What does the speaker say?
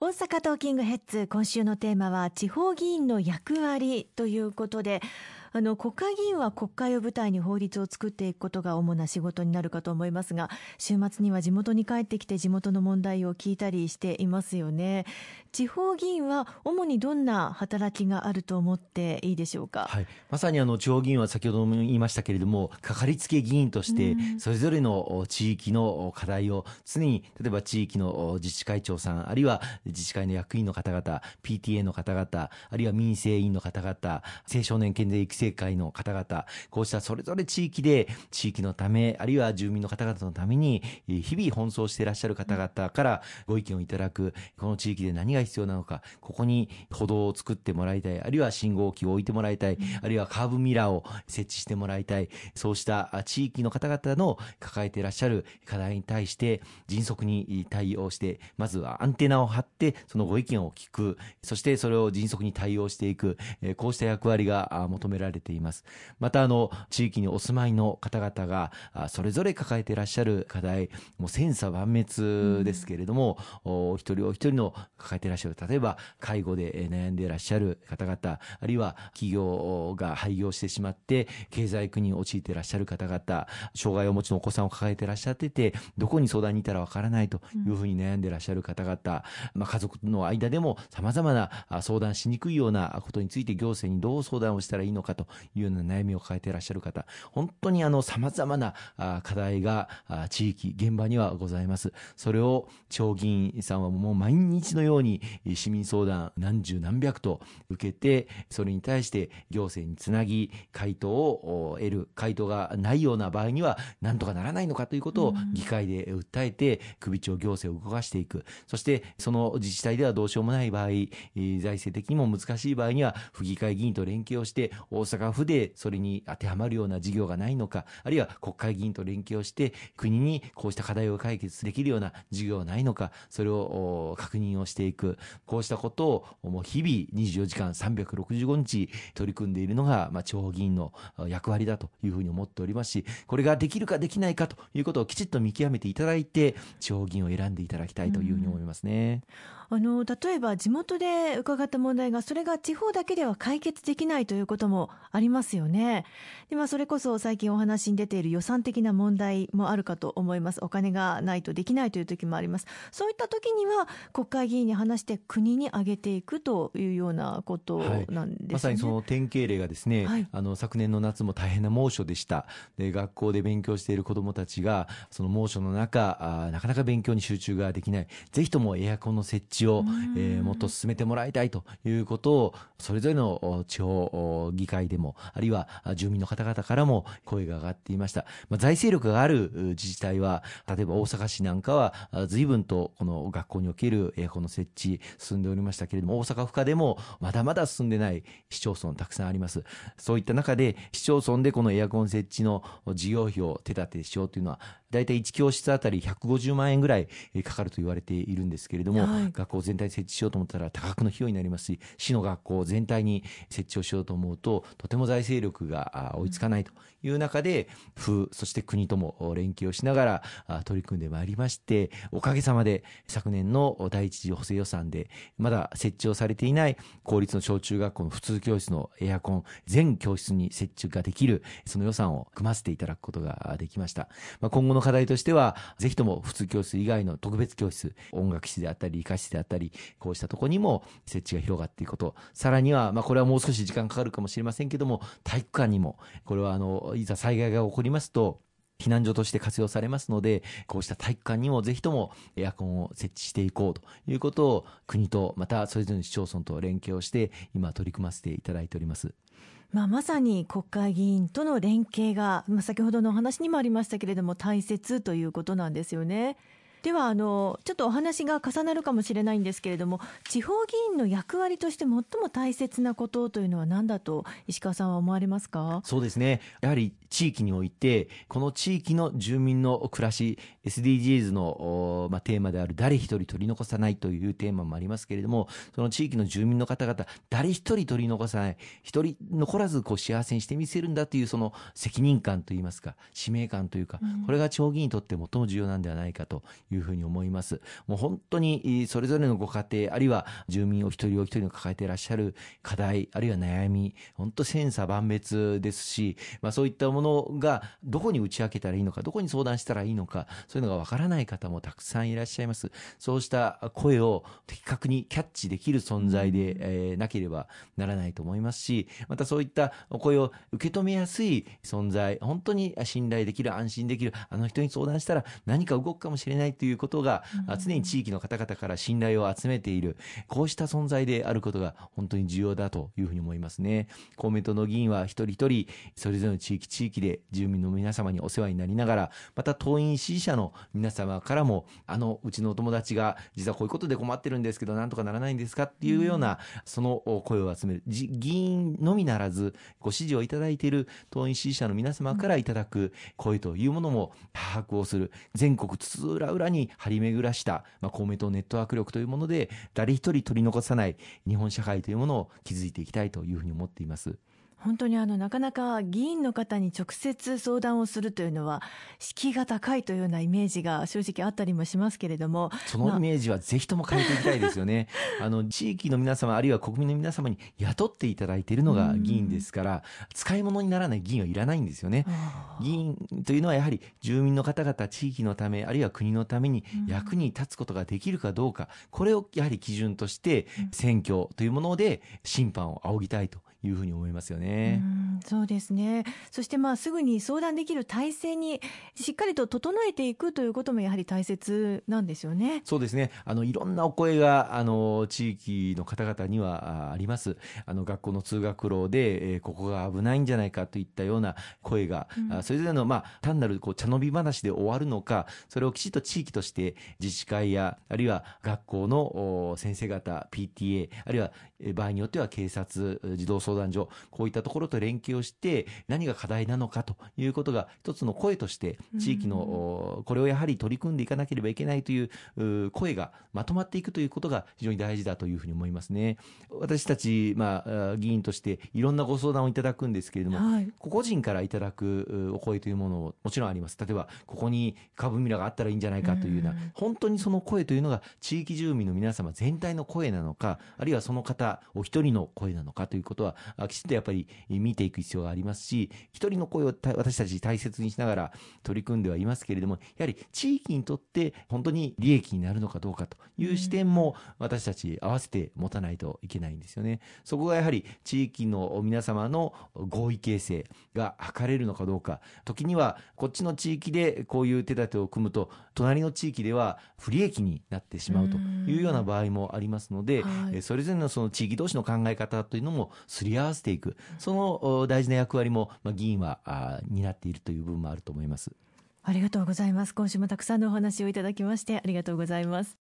大阪トーキングヘッズ今週のテーマは地方議員の役割ということであの国会議員は国会を舞台に法律を作っていくことが主な仕事になるかと思いますが週末には地元に帰ってきて地元の問題を聞いたりしていますよね。地方議員は主にどんな働きがあると思っていいでしょうか、はい、まさにあの地方議員は先ほども言いましたけれどもかかりつけ議員としてそれぞれの地域の課題を常に例えば地域の自治会長さんあるいは自治会の役員の方々 PTA の方々あるいは民生委員の方々青少年健全育成会の方々こうしたそれぞれ地域で地域のためあるいは住民の方々のために日々奔走していらっしゃる方々からご意見をいただくこの地域で何が必要なのかここに歩道を作ってもらいたいあるいは信号機を置いてもらいたいあるいはカーブミラーを設置してもらいたいそうした地域の方々の抱えていらっしゃる課題に対して迅速に対応してまずはアンテナを張ってそのご意見を聞く。そしてそれを迅速に対応していく。こうした役割が求められています。またあの地域にお住まいの方々がそれぞれ抱えていらっしゃる課題もう千差万滅ですけれども、お一人お一人の抱えていらっしゃる。例えば介護で悩んでいらっしゃる方々あるいは企業が廃業してしまって経済苦に陥っていらっしゃる方々障害をお持ちのお子さんを抱えていらっしゃっててどこに相談に行ったらわからないというふうに悩んでいらっしゃる方々、まあ、家族の間でもさまざまな相談しにくいようなことについて行政にどう相談をしたらいいのかというような悩みを抱えていらっしゃる方本当にあのさまざまな課題が地域現場にはございます。それを地方議員さんはもう毎日のように市民相談何十何百と受けてそれに対して行政につなぎ回答を得る回答がないような場合には何とかならないのかということを議会で訴えて首長行政を動かしていく。そしてその自治体ではどうしようもない場合財政的にも難しい場合には府議会議員と連携をして大阪府でそれに当てはまるような事業がないのかあるいは国会議員と連携をして国にこうした課題を解決できるような事業はないのかそれを確認をしていくこうしたことをもう日々24時間365日取り組んでいるのが、まあ、地方議員の役割だというふうに思っておりますしこれができるかできないかということをきちっと見極めていただいて地方議員を選んでいただきたいというふうに思いますね。あの例えば地元で伺った問題がそれが地方だけでは解決できないということもありますよね。でまあ、それこそ最近お話に出ている予算的な問題もあるかと思います。お金がないとできないという時もあります。そういった時には国会議員に話して国に上げていくというようなことなんですね、はい、まさにその典型例がですね、はい、あの昨年の夏も大変な猛暑でした。で学校で勉強している子どもたちがその猛暑の中あなかなか勉強に集中ができない。ぜひともエアコンの設置を、えー、もっと進めてもらいたいということをそれぞれの地方議会でもあるいは住民の方々からも声が上がっていました、まあ、財政力がある自治体は例えば大阪市なんかは随分とこの学校におけるエアコンの設置進んでおりましたけれども大阪府下でもまだまだ進んでない市町村たくさんあります。そういった中で市町村でこのエアコン設置の事業費を手立てしようというのは大体1教室あたり150万円ぐらいかかると言われているんですけれども、はい、学校全体に設置しようと思ったら多額の費用になりますし市の学校全体に設置をしようと思うととても財政力が追いつかないという中で府そして国とも連携をしながら取り組んでまいりましておかげさまで昨年の第一次補正予算でまだ設置をされていない公立の小中学校の普通教室のエアコン全教室に設置ができるその予算を組ませていただくことができました、まあ、今後の課題としてはぜひとも普通教室以外の特別教室音楽室であったり理科室であったりこうしたとこにも設置が広がっていくことさらにはまあこれはもう少し時間かかるかもしれませんけども体育館にもこれはあのいざ災害が起こりますと避難所として活用されますので、こうした体育館にもぜひともエアコンを設置していこうということを国とまたそれぞれの市町村と連携をして今取り組ませていただいております。まあ、まさに国会議員との連携が、まあ、先ほどのお話にもありましたけれども大切ということなんですよね。ではあのちょっとお話が重なるかもしれないんですけれども地方議員の役割として最も大切なことというのは何だと石川さんは思われますか？そうですね。やはり地域においてこの地域の住民の暮らし SDGs の、まあ、テーマである誰一人取り残さないというテーマもありますけれどもその地域の住民の方々誰一人取り残さない一人残らずこう幸せにしてみせるんだというその責任感といいますか使命感というか、うん、これが地方議員にとって最も重要なんではないかといういうふうに思います。もう本当にそれぞれのご家庭、あるいは住民お一人お一人の抱えていらっしゃる課題、あるいは悩み、本当千差万別ですし、まあそういったものがどこに打ち明けたらいいのか、どこに相談したらいいのか、そういうのがわからない方もたくさんいらっしゃいます。そうした声を的確にキャッチできる存在で、えー、なければならないと思いますし、またそういったお声を受け止めやすい存在、本当に信頼できる、安心できる、あの人に相談したら何か動くかもしれないということが、常に地域の方々から信頼を集めている、こうした存在であることが本当に重要だというふうに思いますね。公明党の議員は一人一人、それぞれの地域地域で住民の皆様にお世話になりながら、また党員支持者の皆様からも、あの、うちのお友達が実はこういうことで困ってるんですけど、なんとかならないんですかっていうような、その声を集める。議員のみならず、ご支持をいただいている党員支持者の皆様からいただく声というものも把握をする。全国津々浦々に張り巡らした、まあ、公明党ネットワーク力というもので、誰一人取り残さない日本社会というものを築いていきたいというふうに思っています。本当にあのなかなか議員の方に直接相談をするというのは敷居が高いというようなイメージが正直あったりもしますけれどもそのイメージはぜひとも変えていきたいですよね、あの地域の皆様あるいは国民の皆様に雇っていただいているのが議員ですから使い物にならない議員はいらないんですよね。議員というのはやはり住民の方々地域のためあるいは国のために役に立つことができるかどうかこれをやはり基準として選挙というもので審判を仰ぎたいというふうに思いますよね。うそうですね。そしてまあすぐに相談できる体制にしっかりと整えていくということもやはり大切なんですよね。そうですね。あのいろんなお声があの地域の方々にはあります。あの学校の通学路で、えー、ここが危ないんじゃないかといったような声が、うん、それぞれのまあ単なるこう茶飲み話で終わるのか、それをきちっと地域として自治会やあるいは学校の先生方 PTA あるいは場合によっては警察児童相談所、こういったところと連携をして、何が課題なのかということが一つの声として、地域の、これをやはり取り組んでいかなければいけないという声がまとまっていくということが非常に大事だというふうに思いますね。私たち、まあ、議員としていろんなご相談をいただくんですけれども、はい、個々人からいただくお声というものももちろんあります。例えば、ここに株ミラがあったらいいんじゃないかというような、本当にその声というのが地域住民の皆様全体の声なのか、あるいはその方お一人の声なのかということは、きちんとやっぱり見ていく必要がありますし、一人の声を私たち大切にしながら取り組んではいますけれども、やはり地域にとって本当に利益になるのかどうかという視点も私たち合わせて持たないといけないんですよね。そこがやはり地域の皆様の合意形成が図れるのかどうか、時にはこっちの地域でこういう手立てを組むと、隣の地域では不利益になってしまうというような場合もありますので、それぞれのその地域同士の考え方というのもすり合わせていく、その大事な役割も、まあ、議員は担っているという部分もあると思います。ありがとうございます。今週もたくさんのお話をいただきましてありがとうございます。